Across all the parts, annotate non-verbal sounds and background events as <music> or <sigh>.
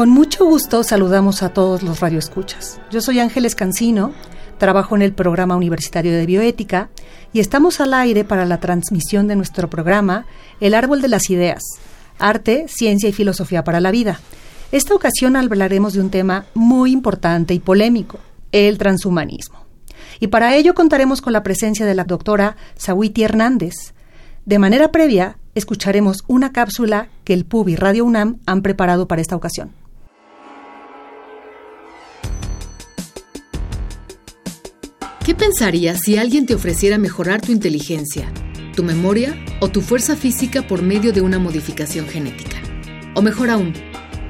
Con mucho gusto saludamos a todos los radioescuchas. Yo soy Ángeles Cancino, trabajo en el programa universitario de bioética y estamos al aire para la transmisión de nuestro programa El Árbol de las Ideas, Arte, Ciencia y Filosofía para la Vida. Esta ocasión hablaremos de un tema muy importante y polémico, el transhumanismo. Y para ello contaremos con la presencia de la doctora Sawiti Hernández. De manera previa, escucharemos una cápsula que el PUB y Radio UNAM han preparado para esta ocasión. ¿Qué pensarías si alguien te ofreciera mejorar tu inteligencia, tu memoria o tu fuerza física por medio de una modificación genética? O mejor aún,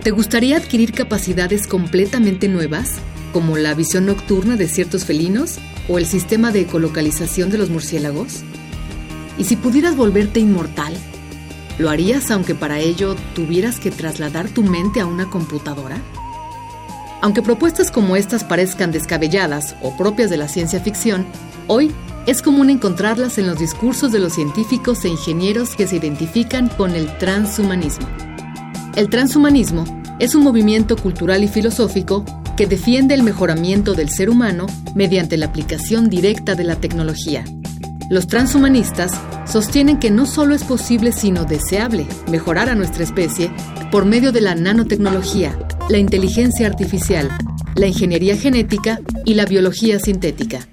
¿te gustaría adquirir capacidades completamente nuevas, como la visión nocturna de ciertos felinos o el sistema de ecolocalización de los murciélagos? ¿Y si pudieras volverte inmortal? ¿Lo harías aunque para ello tuvieras que trasladar tu mente a una computadora? Aunque propuestas como estas parezcan descabelladas o propias de la ciencia ficción, hoy es común encontrarlas en los discursos de los científicos e ingenieros que se identifican con el transhumanismo. El transhumanismo es un movimiento cultural y filosófico que defiende el mejoramiento del ser humano mediante la aplicación directa de la tecnología. Los transhumanistas sostienen que no solo es posible sino deseable mejorar a nuestra especie por medio de la nanotecnología, la inteligencia artificial, la ingeniería genética y la biología sintética.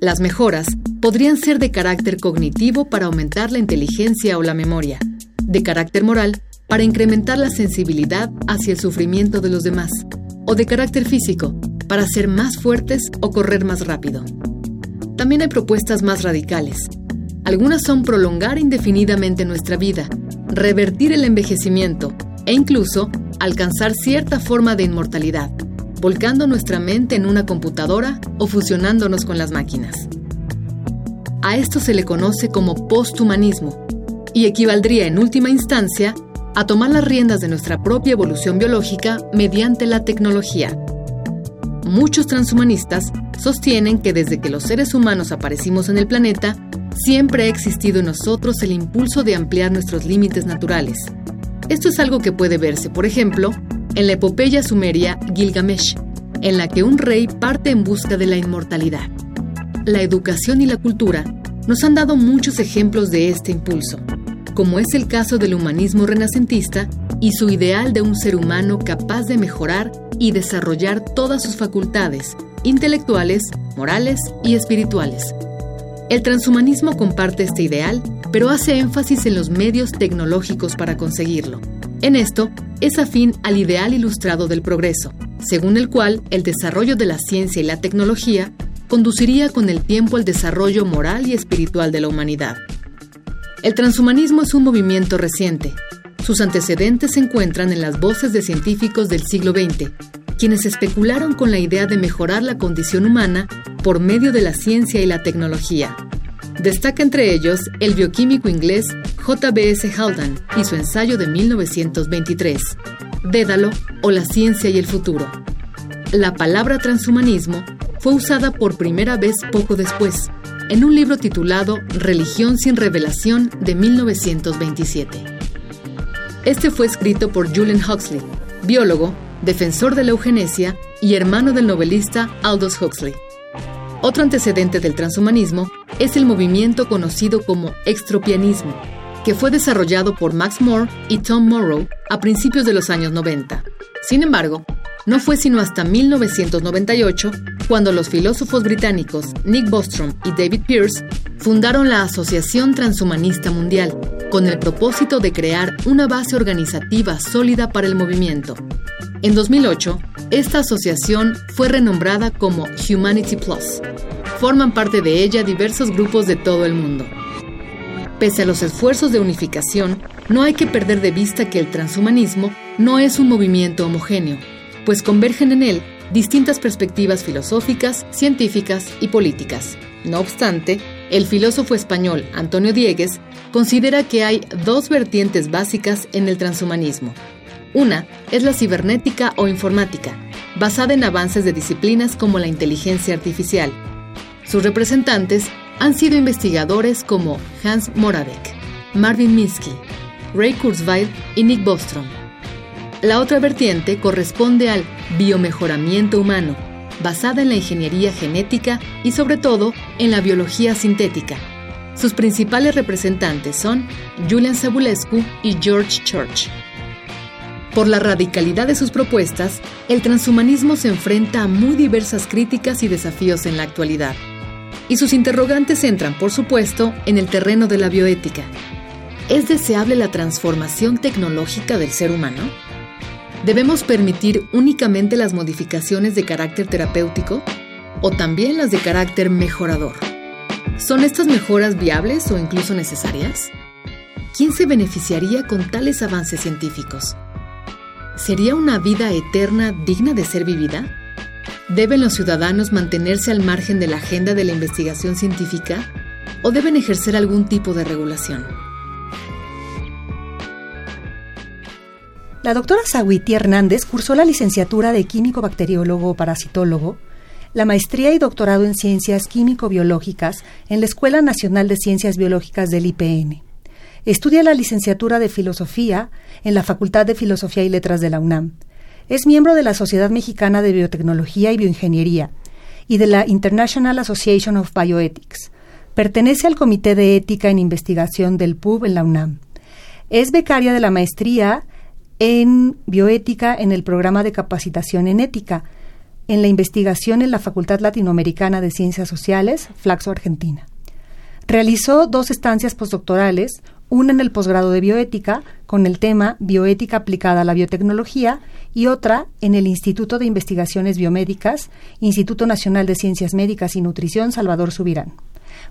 Las mejoras podrían ser de carácter cognitivo para aumentar la inteligencia o la memoria, de carácter moral para incrementar la sensibilidad hacia el sufrimiento de los demás, o de carácter físico para ser más fuertes o correr más rápido. También hay propuestas más radicales. Algunas son prolongar indefinidamente nuestra vida, revertir el envejecimiento e incluso alcanzar cierta forma de inmortalidad, volcando nuestra mente en una computadora o fusionándonos con las máquinas. A esto se le conoce como posthumanismo y equivaldría en última instancia a tomar las riendas de nuestra propia evolución biológica mediante la tecnología. Muchos transhumanistas sostienen que desde que los seres humanos aparecimos en el planeta, siempre ha existido en nosotros el impulso de ampliar nuestros límites naturales, esto es algo que puede verse, por ejemplo, en la epopeya sumeria Gilgamesh, en la que un rey parte en busca de la inmortalidad. La educación y la cultura nos han dado muchos ejemplos de este impulso, como es el caso del humanismo renacentista y su ideal de un ser humano capaz de mejorar y desarrollar todas sus facultades, intelectuales, morales y espirituales. El transhumanismo comparte este ideal pero hace énfasis en los medios tecnológicos para conseguirlo. En esto, es afín al ideal ilustrado del progreso, según el cual el desarrollo de la ciencia y la tecnología conduciría con el tiempo al desarrollo moral y espiritual de la humanidad. El transhumanismo es un movimiento reciente. Sus antecedentes se encuentran en las voces de científicos del siglo XX, quienes especularon con la idea de mejorar la condición humana por medio de la ciencia y la tecnología. Destaca entre ellos el bioquímico inglés J.B.S. Haldane y su ensayo de 1923, Dédalo o la ciencia y el futuro. La palabra transhumanismo fue usada por primera vez poco después, en un libro titulado Religión sin revelación de 1927. Este fue escrito por Julian Huxley, biólogo, defensor de la eugenesia y hermano del novelista Aldous Huxley. Otro antecedente del transhumanismo es el movimiento conocido como extropianismo, que fue desarrollado por Max Moore y Tom Morrow a principios de los años 90. Sin embargo, no fue sino hasta 1998 cuando los filósofos británicos Nick Bostrom y David Pearce fundaron la Asociación Transhumanista Mundial, con el propósito de crear una base organizativa sólida para el movimiento. En 2008, esta asociación fue renombrada como Humanity Plus. Forman parte de ella diversos grupos de todo el mundo. Pese a los esfuerzos de unificación, no hay que perder de vista que el transhumanismo no es un movimiento homogéneo, pues convergen en él distintas perspectivas filosóficas, científicas y políticas. No obstante, el filósofo español Antonio Diegues considera que hay dos vertientes básicas en el transhumanismo. Una es la cibernética o informática, basada en avances de disciplinas como la inteligencia artificial. Sus representantes han sido investigadores como Hans Moravec, Marvin Minsky, Ray Kurzweil y Nick Bostrom. La otra vertiente corresponde al biomejoramiento humano, basada en la ingeniería genética y sobre todo en la biología sintética. Sus principales representantes son Julian Sabulescu y George Church. Por la radicalidad de sus propuestas, el transhumanismo se enfrenta a muy diversas críticas y desafíos en la actualidad. Y sus interrogantes entran, por supuesto, en el terreno de la bioética. ¿Es deseable la transformación tecnológica del ser humano? ¿Debemos permitir únicamente las modificaciones de carácter terapéutico o también las de carácter mejorador? ¿Son estas mejoras viables o incluso necesarias? ¿Quién se beneficiaría con tales avances científicos? ¿Sería una vida eterna digna de ser vivida? ¿Deben los ciudadanos mantenerse al margen de la agenda de la investigación científica o deben ejercer algún tipo de regulación? La doctora Zawiti Hernández cursó la licenciatura de químico bacteriólogo parasitólogo, la maestría y doctorado en ciencias químico-biológicas en la Escuela Nacional de Ciencias Biológicas del IPN. Estudia la licenciatura de filosofía en la Facultad de Filosofía y Letras de la UNAM. Es miembro de la Sociedad Mexicana de Biotecnología y Bioingeniería y de la International Association of Bioethics. Pertenece al Comité de Ética en Investigación del PUB en la UNAM. Es becaria de la maestría en bioética en el programa de capacitación en ética, en la investigación en la Facultad Latinoamericana de Ciencias Sociales, Flaxo, Argentina. Realizó dos estancias postdoctorales, una en el posgrado de bioética con el tema Bioética aplicada a la biotecnología y otra en el Instituto de Investigaciones Biomédicas, Instituto Nacional de Ciencias Médicas y Nutrición Salvador Subirán.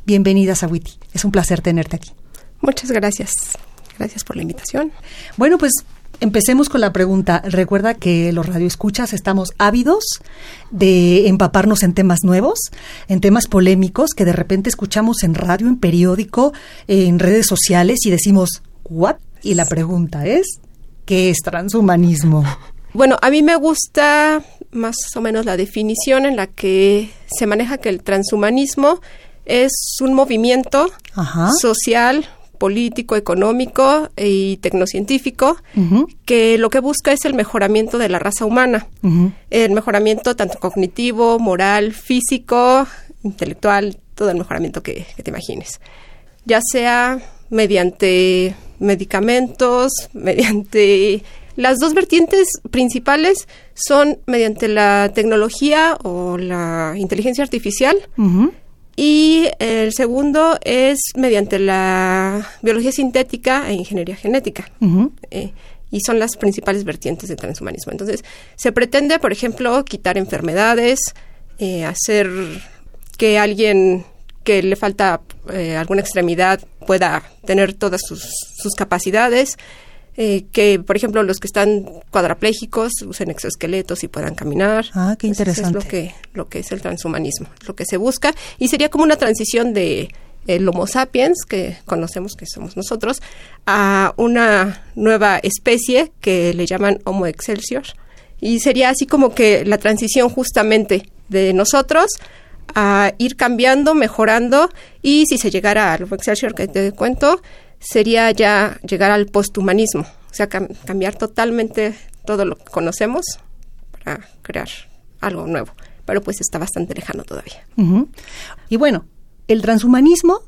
Bienvenida, Sawiti. Es un placer tenerte aquí. Muchas gracias. Gracias por la invitación. Bueno, pues Empecemos con la pregunta. Recuerda que los radioescuchas estamos ávidos de empaparnos en temas nuevos, en temas polémicos que de repente escuchamos en radio, en periódico, en redes sociales y decimos, ¿what? Y la pregunta es, ¿qué es transhumanismo? <laughs> Bueno, a mí me gusta más o menos la definición en la que se maneja que el transhumanismo es un movimiento social político, económico y tecnocientífico, que lo que busca es el mejoramiento de la raza humana, el mejoramiento tanto cognitivo, moral, físico, intelectual, todo el mejoramiento que, te imagines, ya sea mediante medicamentos, <laughs> mediante las dos vertientes principales son mediante la tecnología o la inteligencia artificial y el segundo es mediante la biología sintética e ingeniería genética. Eh, y son las principales vertientes del transhumanismo. Entonces, se pretende, por ejemplo, quitar enfermedades, eh, hacer que alguien que le falta eh, alguna extremidad pueda tener todas sus, sus capacidades, eh, que, por ejemplo, los que están cuadraplégicos usen exoesqueletos y puedan caminar. Ah, qué interesante. es lo que, lo que es el transhumanismo, lo que se busca. Y sería como una transición de el Homo sapiens, que conocemos que somos nosotros, a una nueva especie que le llaman Homo excelsior. Y sería así como que la transición justamente de nosotros a ir cambiando, mejorando, y si se llegara al Homo excelsior que te cuento, sería ya llegar al posthumanismo, o sea, cambiar totalmente todo lo que conocemos para crear algo nuevo. Pero pues está bastante lejano todavía. Y bueno, ¿el transhumanismo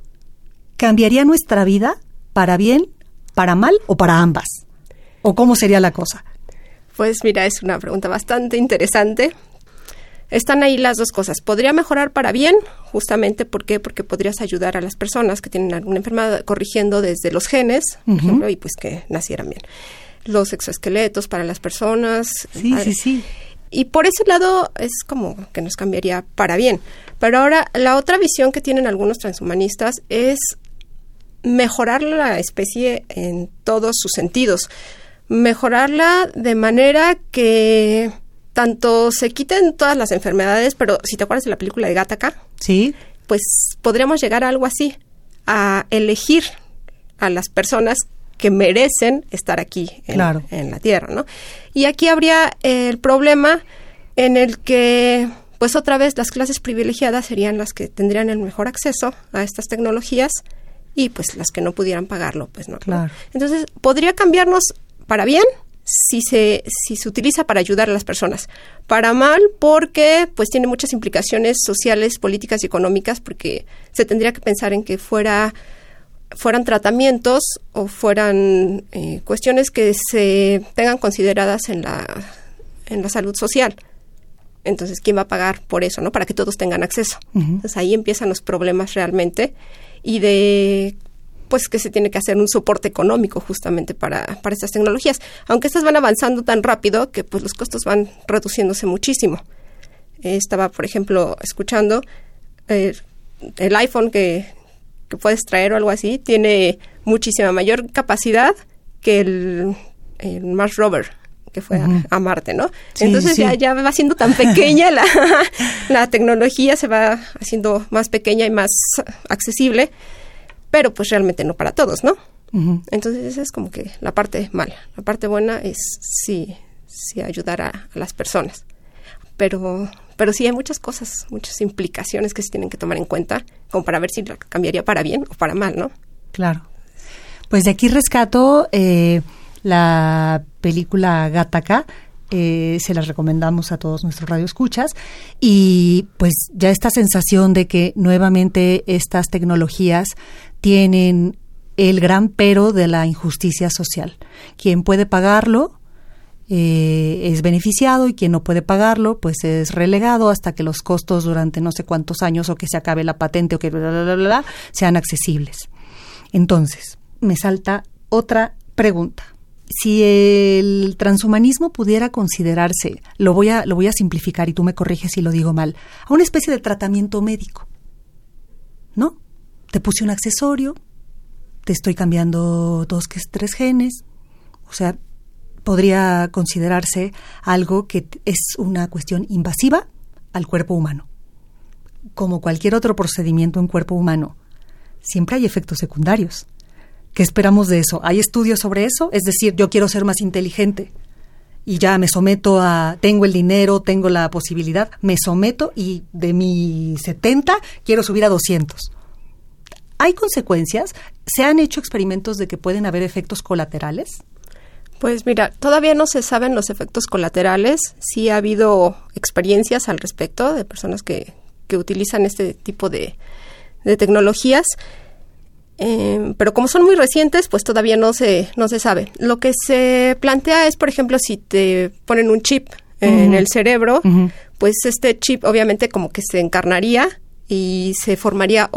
cambiaría nuestra vida para bien, para mal o para ambas? ¿O cómo sería la cosa? Pues mira, es una pregunta bastante interesante están ahí las dos cosas. Podría mejorar para bien, justamente ¿por qué? porque podrías ayudar a las personas que tienen alguna enfermedad corrigiendo desde los genes, por ejemplo, y pues que nacieran bien. Los exoesqueletos para las personas. Sí, sí, sí. Y por ese lado es como que nos cambiaría para bien. Pero ahora la otra visión que tienen algunos transhumanistas es mejorar la especie en todos sus sentidos. mejorarla de manera que tanto se quiten todas las enfermedades, pero si te acuerdas de la película de Gattaca, sí, pues podríamos llegar a algo así, a elegir a las personas que merecen estar aquí en, en la Tierra, ¿no? Y aquí habría el problema en el que, pues otra vez, las clases privilegiadas serían las que tendrían el mejor acceso a estas tecnologías y pues las que no pudieran pagarlo, pues no. Claro. Entonces, podría cambiarnos para bien si se, si se utiliza para ayudar a las personas. Para mal, porque pues tiene muchas implicaciones sociales, políticas y económicas, porque se tendría que pensar en que fuera fueran tratamientos o fueran eh, cuestiones que se tengan consideradas en la, en la salud social. Entonces, ¿quién va a pagar por eso, no? Para que todos tengan acceso. Entonces, ahí empiezan los problemas realmente y de pues que se tiene que hacer un soporte económico justamente para, para estas tecnologías. Aunque estas van avanzando tan rápido que pues los costos van reduciéndose muchísimo. estaba, por ejemplo, escuchando eh, el iPhone que que puedes traer o algo así, tiene muchísima mayor capacidad que el, Mars Rover que fue a, Marte, ¿no? Entonces Ya, ya va siendo tan pequeña la, <laughs> la tecnología, se va haciendo más pequeña y más accesible, pero pues realmente no para todos, ¿no? Entonces esa es como que la parte mala. La parte buena es sí, sí ayudar a las personas. Pero pero sí hay muchas cosas, muchas implicaciones que se tienen que tomar en cuenta, como para ver si cambiaría para bien o para mal, ¿no? Claro. Pues de aquí rescato eh, la película Gataca, eh, se las recomendamos a todos nuestros radioescuchas y pues ya esta sensación de que nuevamente estas tecnologías tienen el gran pero de la injusticia social. Quien puede pagarlo eh, es beneficiado y quien no puede pagarlo, pues es relegado hasta que los costos durante no sé cuántos años o que se acabe la patente o que bla, bla, bla, sean accesibles. Entonces, me salta otra pregunta. Si el transhumanismo pudiera considerarse, lo voy a, lo voy a simplificar y tú me corriges si lo digo mal, a una especie de tratamiento médico, ¿no? Te puse un accesorio, te estoy cambiando dos, tres genes, o sea, podría considerarse algo que es una cuestión invasiva al cuerpo humano. Como cualquier otro procedimiento en cuerpo humano, siempre hay efectos secundarios. ¿Qué esperamos de eso? ¿Hay estudios sobre eso? Es decir, yo quiero ser más inteligente y ya me someto a, tengo el dinero, tengo la posibilidad, me someto y de mi 70 quiero subir a 200. ¿Hay consecuencias? ¿Se han hecho experimentos de que pueden haber efectos colaterales? Pues mira, todavía no se saben los efectos colaterales. Sí ha habido experiencias al respecto de personas que, que utilizan este tipo de, de tecnologías. Em, pero como son muy recientes, pues todavía no se, no se sabe. Lo que se plantea es, por ejemplo, si te ponen un chip en el cerebro, pues este chip obviamente como que se encarnaría y se formaría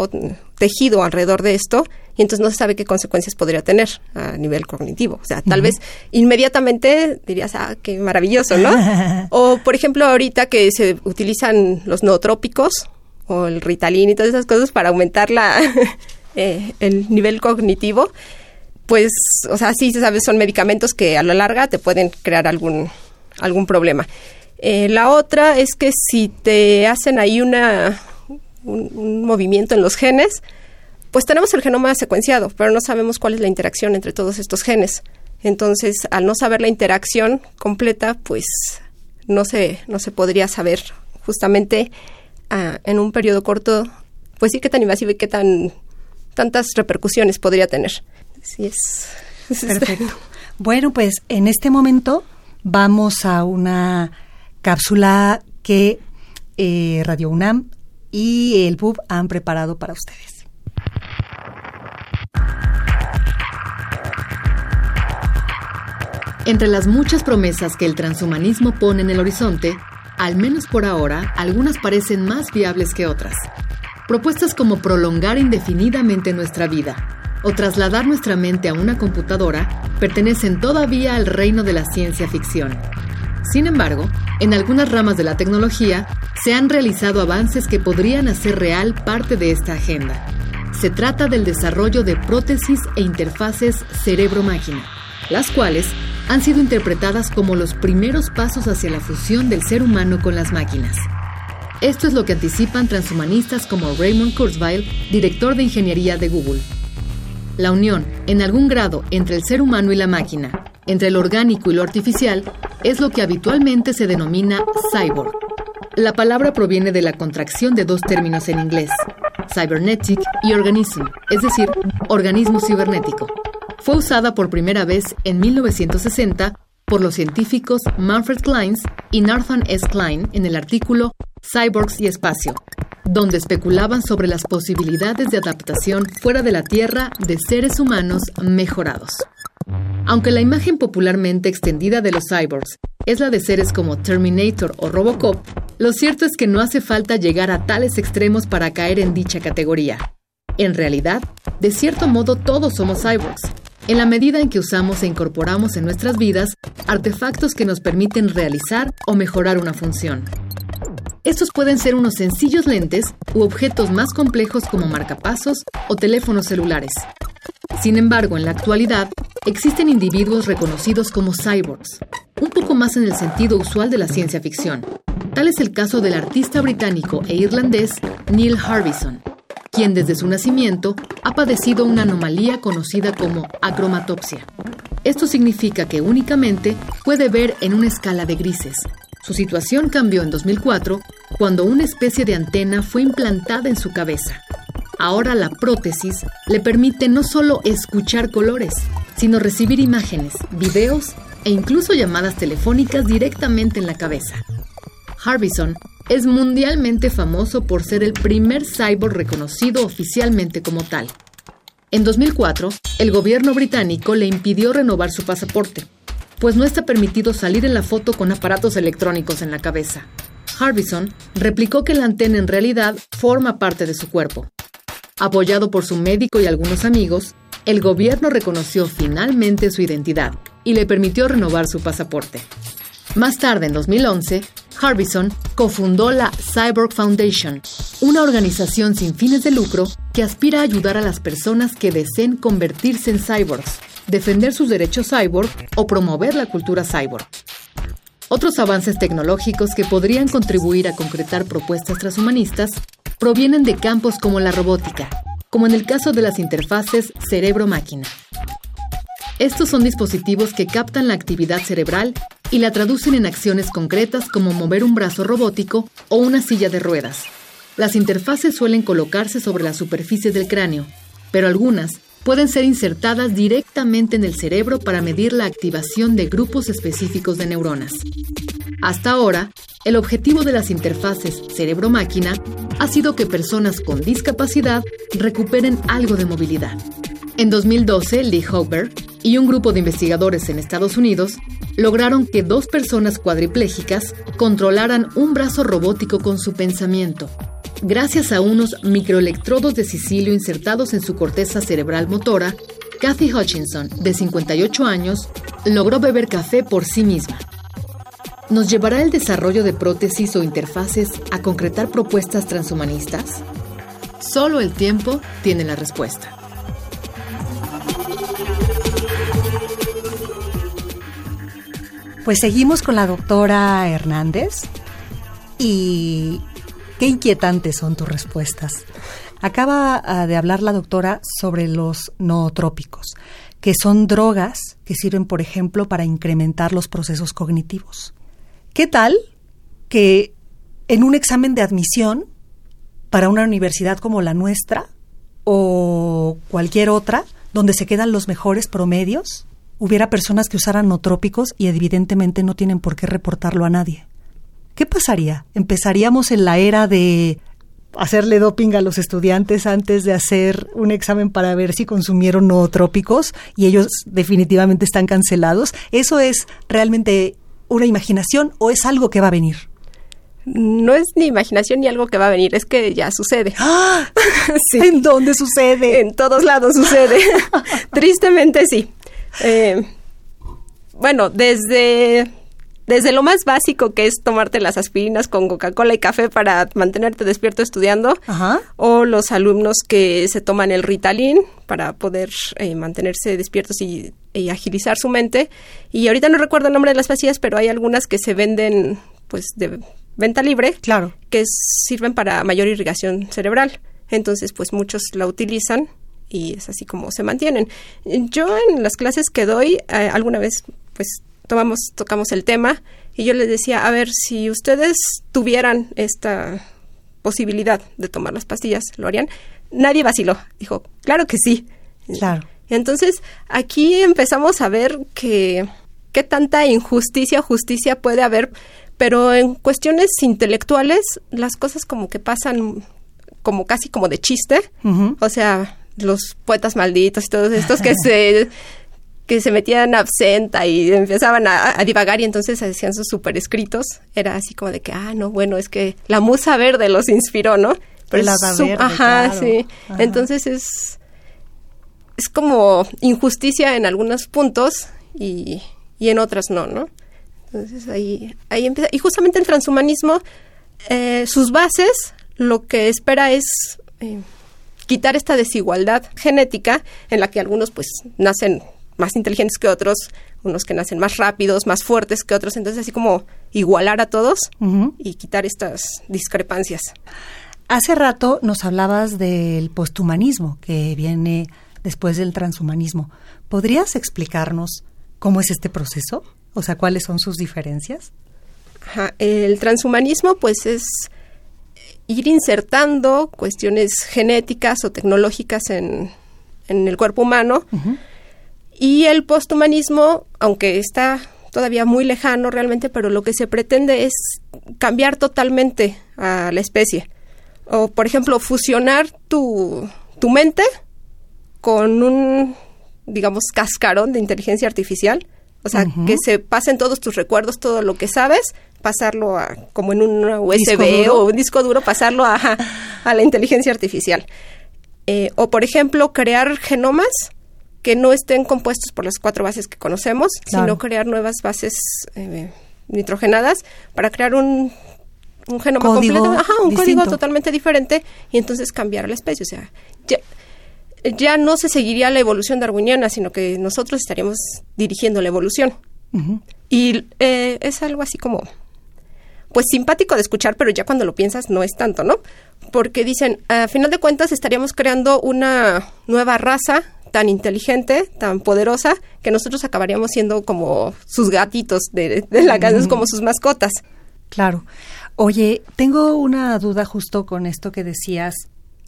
tejido alrededor de esto y entonces no se sabe qué consecuencias podría tener a nivel cognitivo. O sea, tal vez inmediatamente dirías, ah, qué maravilloso, ¿no? <laughs> o, por ejemplo, ahorita que se utilizan los nootrópicos o el Ritalin y todas esas cosas para aumentar la, <laughs> eh, el nivel cognitivo, pues, o sea, sí se sabe, son medicamentos que a la larga te pueden crear algún, algún problema. Eh, la otra es que si te hacen ahí una un, movimiento en los genes, pues tenemos el genoma secuenciado, pero no sabemos cuál es la interacción entre todos estos genes. Entonces, al no saber la interacción completa, pues no se, no se podría saber justamente ah, en un periodo corto, pues sí qué tan invasivo y qué tan tantas repercusiones podría tener. Sí es. <laughs> Perfecto. Bueno, pues en este momento vamos a una cápsula que eh, Radio UNAM y el pub han preparado para ustedes. Entre las muchas promesas que el transhumanismo pone en el horizonte, al menos por ahora, algunas parecen más viables que otras. Propuestas como prolongar indefinidamente nuestra vida o trasladar nuestra mente a una computadora pertenecen todavía al reino de la ciencia ficción. Sin embargo, en algunas ramas de la tecnología se han realizado avances que podrían hacer real parte de esta agenda. Se trata del desarrollo de prótesis e interfaces cerebro-máquina, las cuales han sido interpretadas como los primeros pasos hacia la fusión del ser humano con las máquinas. Esto es lo que anticipan transhumanistas como Raymond Kurzweil, director de ingeniería de Google. La unión, en algún grado, entre el ser humano y la máquina, entre lo orgánico y lo artificial, es lo que habitualmente se denomina cyborg. La palabra proviene de la contracción de dos términos en inglés, cybernetic y organism, es decir, organismo cibernético. Fue usada por primera vez en 1960 por los científicos Manfred Kleins y Nathan S. Klein en el artículo Cyborgs y Espacio, donde especulaban sobre las posibilidades de adaptación fuera de la Tierra de seres humanos mejorados. Aunque la imagen popularmente extendida de los cyborgs es la de seres como Terminator o Robocop, lo cierto es que no hace falta llegar a tales extremos para caer en dicha categoría. En realidad, de cierto modo todos somos cyborgs, en la medida en que usamos e incorporamos en nuestras vidas artefactos que nos permiten realizar o mejorar una función. Estos pueden ser unos sencillos lentes u objetos más complejos como marcapasos o teléfonos celulares. Sin embargo, en la actualidad, existen individuos reconocidos como cyborgs, un poco más en el sentido usual de la ciencia ficción. Tal es el caso del artista británico e irlandés Neil Harbison, quien desde su nacimiento ha padecido una anomalía conocida como acromatopsia. Esto significa que únicamente puede ver en una escala de grises, su situación cambió en 2004 cuando una especie de antena fue implantada en su cabeza. Ahora la prótesis le permite no solo escuchar colores, sino recibir imágenes, videos e incluso llamadas telefónicas directamente en la cabeza. Harbison es mundialmente famoso por ser el primer cyborg reconocido oficialmente como tal. En 2004, el gobierno británico le impidió renovar su pasaporte, pues no está permitido salir en la foto con aparatos electrónicos en la cabeza. Harbison replicó que la antena en realidad forma parte de su cuerpo. Apoyado por su médico y algunos amigos, el gobierno reconoció finalmente su identidad y le permitió renovar su pasaporte. Más tarde, en 2011, Harbison cofundó la Cyborg Foundation, una organización sin fines de lucro que aspira a ayudar a las personas que deseen convertirse en cyborgs defender sus derechos cyborg o promover la cultura cyborg. Otros avances tecnológicos que podrían contribuir a concretar propuestas transhumanistas provienen de campos como la robótica, como en el caso de las interfaces cerebro-máquina. Estos son dispositivos que captan la actividad cerebral y la traducen en acciones concretas como mover un brazo robótico o una silla de ruedas. Las interfaces suelen colocarse sobre la superficie del cráneo, pero algunas pueden ser insertadas directamente en el cerebro para medir la activación de grupos específicos de neuronas. Hasta ahora, el objetivo de las interfaces cerebro-máquina ha sido que personas con discapacidad recuperen algo de movilidad. En 2012, Lee Hober y un grupo de investigadores en Estados Unidos lograron que dos personas cuadriplégicas controlaran un brazo robótico con su pensamiento, Gracias a unos microelectrodos de sicilio insertados en su corteza cerebral motora, Kathy Hutchinson, de 58 años, logró beber café por sí misma. ¿Nos llevará el desarrollo de prótesis o interfaces a concretar propuestas transhumanistas? Solo el tiempo tiene la respuesta. Pues seguimos con la doctora Hernández y Qué inquietantes son tus respuestas. Acaba ah, de hablar la doctora sobre los nootrópicos, que son drogas que sirven, por ejemplo, para incrementar los procesos cognitivos. ¿Qué tal que en un examen de admisión para una universidad como la nuestra o cualquier otra, donde se quedan los mejores promedios, hubiera personas que usaran nootrópicos y evidentemente no tienen por qué reportarlo a nadie? ¿Qué pasaría? ¿Empezaríamos en la era de hacerle doping a los estudiantes antes de hacer un examen para ver si consumieron nootrópicos y ellos definitivamente están cancelados? ¿Eso es realmente una imaginación o es algo que va a venir? No es ni imaginación ni algo que va a venir, es que ya sucede. ¡Ah! <laughs> ¿En dónde sucede? En todos lados sucede. <laughs> Tristemente sí. Eh, bueno, desde desde lo más básico que es tomarte las aspirinas con Coca-Cola y café para mantenerte despierto estudiando, o los alumnos que se toman el Ritalin para poder eh, mantenerse despiertos y y agilizar su mente. Y ahorita no recuerdo el nombre de las pastillas, pero hay algunas que se venden pues de venta libre, claro, que sirven para mayor irrigación cerebral. Entonces, pues muchos la utilizan y es así como se mantienen. Yo en las clases que doy, eh, alguna vez pues tomamos, tocamos el tema y yo les decía, a ver, si ustedes tuvieran esta posibilidad de tomar las pastillas, ¿lo harían? Nadie vaciló. Dijo, claro que sí. Claro. Entonces, aquí empezamos a ver que qué tanta injusticia o justicia puede haber, pero en cuestiones intelectuales las cosas como que pasan como casi como de chiste, o sea, los poetas malditos y todos estos que <laughs> se que se metían absenta y empezaban a, divagar y entonces hacían sus super escritos, era así como de que, ah, no, bueno, es que la musa verde los inspiró, ¿no? Pero la verde, ajá, sí. Entonces es es como injusticia en algunos puntos y, y en otras no, ¿no? Entonces ahí, ahí empieza. Y justamente el transhumanismo, eh, sus bases, lo que espera es eh, quitar esta desigualdad genética en la que algunos pues nacen más inteligentes que otros, unos que nacen más rápidos, más fuertes que otros, entonces así como igualar a todos y quitar estas discrepancias. Hace rato nos hablabas del posthumanismo que viene después del transhumanismo. ¿Podrías explicarnos cómo es este proceso? O sea, ¿cuáles son sus diferencias? El transhumanismo, pues, es ir insertando cuestiones genéticas o tecnológicas en, el cuerpo humano. Y el posthumanismo, aunque está todavía muy lejano realmente, pero lo que se pretende es cambiar totalmente a la especie. O, por ejemplo, fusionar tu, tu mente con un, digamos, cascarón de inteligencia artificial. O sea, que se pasen todos tus recuerdos, todo lo que sabes, pasarlo a, como en un USB o un disco duro, pasarlo a, a la inteligencia artificial. Eh, o, por ejemplo, crear genomas que no estén compuestos por las cuatro bases que conocemos, sino crear nuevas bases eh, nitrogenadas para crear un, un genoma completo, ajá, un código totalmente diferente y entonces cambiar la especie. O sea, ya no se seguiría la evolución darwiniana, sino que nosotros estaríamos dirigiendo la evolución. Y eh, es algo así como, pues simpático de escuchar, pero ya cuando lo piensas no es tanto, ¿no? Porque dicen, a final de cuentas estaríamos creando una nueva raza tan inteligente, tan poderosa, que nosotros acabaríamos siendo como sus gatitos de, la casa, como sus mascotas. Claro. Oye, tengo una duda justo con esto que decías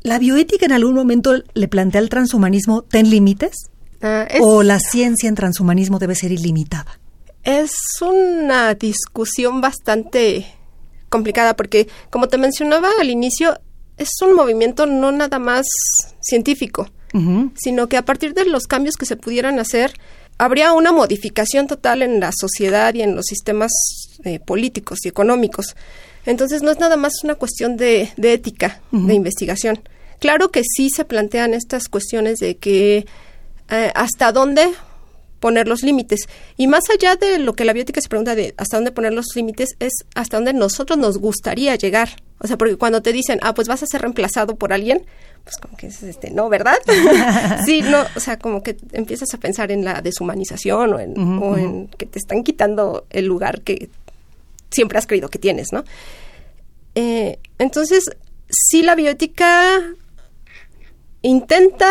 ¿La bioética en algún momento le plantea al transhumanismo ten límites? Ah, ¿O la ciencia en transhumanismo debe ser ilimitada? Es una discusión bastante complicada porque, como te mencionaba al inicio, es un movimiento no nada más científico, sino que a partir de los cambios que se pudieran hacer, habría una modificación total en la sociedad y en los sistemas eh, políticos y económicos. Entonces no es nada más una cuestión de, ética, de investigación. Claro que sí se plantean estas cuestiones de que eh, hasta dónde poner los límites. Y más allá de lo que la biótica se pregunta de hasta dónde poner los límites, es hasta dónde nosotros nos gustaría llegar. O sea, porque cuando te dicen, ah, pues vas a ser reemplazado por alguien, pues como que es este, no, ¿verdad? <laughs> sí, no, o sea, como que empiezas a pensar en la deshumanización o en, o en que te están quitando el lugar que siempre has creído que tienes, ¿no? Eh, entonces, sí la bioética intenta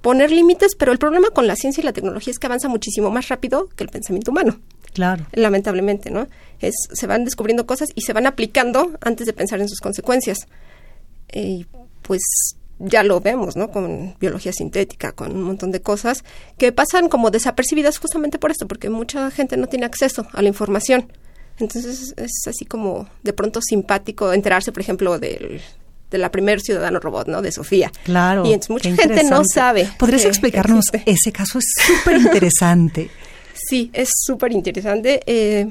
poner límites, pero el problema con la ciencia y la tecnología es que avanza muchísimo más rápido que el pensamiento humano. Claro. Lamentablemente, ¿no? Es, se van descubriendo cosas y se van aplicando antes de pensar en sus consecuencias. Y pues ya lo vemos, ¿no? Con biología sintética, con un montón de cosas que pasan como desapercibidas justamente por esto, porque mucha gente no tiene acceso a la información. Entonces es así como de pronto simpático enterarse, por ejemplo, del, de la primer ciudadano robot, ¿no? De Sofía. Claro. Y mucha gente no sabe. ¿Podrías explicarnos? Ese caso es súper interesante. <laughs> sí, es súper interesante. Eh,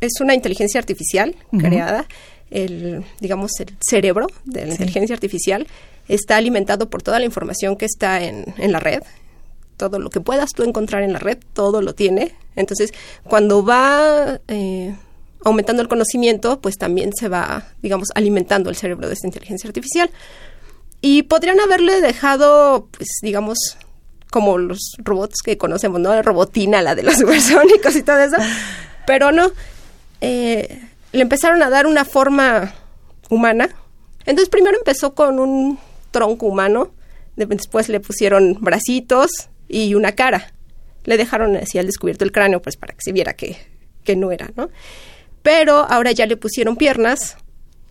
es una inteligencia artificial creada. El, digamos, el cerebro de la inteligencia artificial está alimentado por toda la información que está en, en la red, todo lo que puedas tú encontrar en la red, todo lo tiene. Entonces, cuando va eh, aumentando el conocimiento, pues también se va, digamos, alimentando el cerebro de esta inteligencia artificial. Y podrían haberle dejado, pues, digamos, como los robots que conocemos, ¿no? Robotina, la de los <laughs> supersónicos y todo eso. Pero no, eh, le empezaron a dar una forma humana. Entonces primero empezó con un tronco humano, después le pusieron bracitos y una cara. Le dejaron así al descubierto el cráneo, pues para que se viera que, que no era, ¿no? Pero ahora ya le pusieron piernas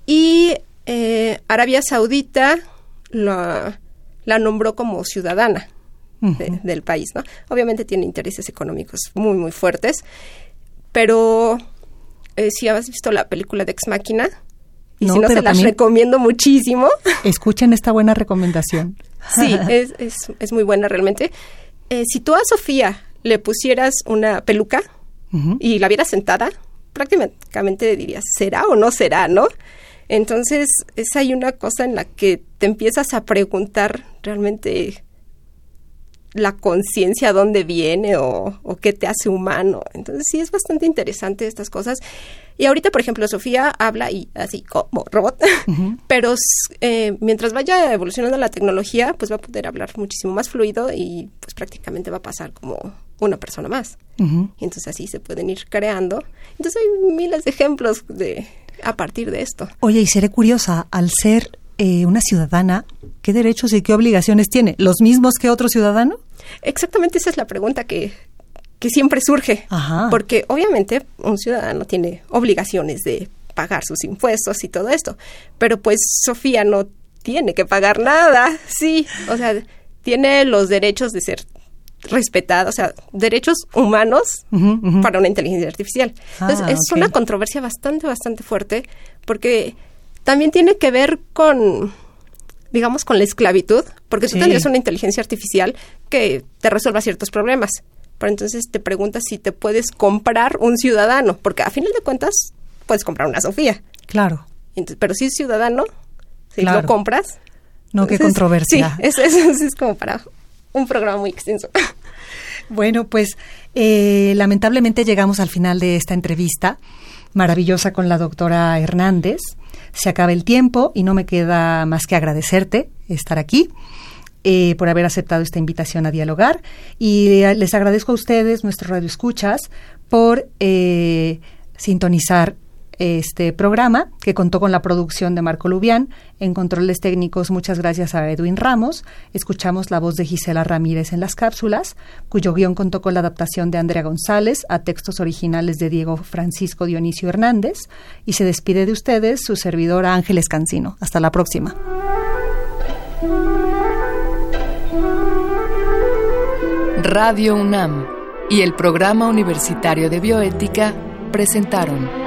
y eh, Arabia Saudita la, la nombró como ciudadana del país, ¿no? Obviamente tiene intereses económicos muy, muy fuertes, pero eh, si has visto la película de Ex Máquina, y si no, se las recomiendo muchísimo. <laughs> Escuchen esta buena recomendación. Sí, <laughs> es, es, es muy buena realmente. Eh, si tú a Sofía le pusieras una peluca y la vieras sentada, prácticamente dirías, ¿será o no será, no? Entonces, es ahí una cosa en la que te empiezas a preguntar realmente la conciencia dónde viene o, qué te hace humano. Entonces sí es bastante interesante estas cosas. Y ahorita, por ejemplo, Sofía habla y así como robot, <laughs> pero eh, mientras vaya evolucionando la tecnología, pues va a poder hablar muchísimo más fluido y pues prácticamente va a pasar como una persona más. Y entonces así se pueden ir creando. Entonces hay miles de ejemplos de a partir de esto. Oye, y seré curiosa, al ser eh, una ciudadana, ¿qué derechos y qué obligaciones tiene? ¿Los mismos que otro ciudadano? Exactamente esa es la pregunta que, que siempre surge. Porque obviamente un ciudadano tiene obligaciones de pagar sus impuestos y todo esto. Pero pues Sofía no tiene que pagar nada. Sí, o sea, tiene los derechos de ser respetada, o sea, derechos humanos para una inteligencia artificial. Entonces, ah, es una controversia bastante, bastante fuerte porque también tiene que ver con, digamos, con la esclavitud, porque tú tendrías una inteligencia artificial que te resuelva ciertos problemas. Pero entonces te preguntas si te puedes comprar un ciudadano, porque a final de cuentas puedes comprar una Sofía. Claro. pero si es ciudadano, si lo compras. No, qué controversia. Sí, es, es, es como para un programa muy extenso. <laughs> Bueno, pues eh, lamentablemente llegamos al final de esta entrevista maravillosa con la doctora Hernández se acaba el tiempo y no me queda más que agradecerte estar aquí. Eh, por haber aceptado esta invitación a dialogar y eh, les agradezco a ustedes, nuestros radioescuchas, por eh, sintonizar este programa que contó con la producción de Marco Lubián. En controles técnicos, muchas gracias a Edwin Ramos. Escuchamos la voz de Gisela Ramírez en las cápsulas, cuyo guion contó con la adaptación de Andrea González a textos originales de Diego Francisco Dionisio Hernández. Y se despide de ustedes su servidora Ángeles Cancino. Hasta la próxima. Radio UNAM y el Programa Universitario de Bioética presentaron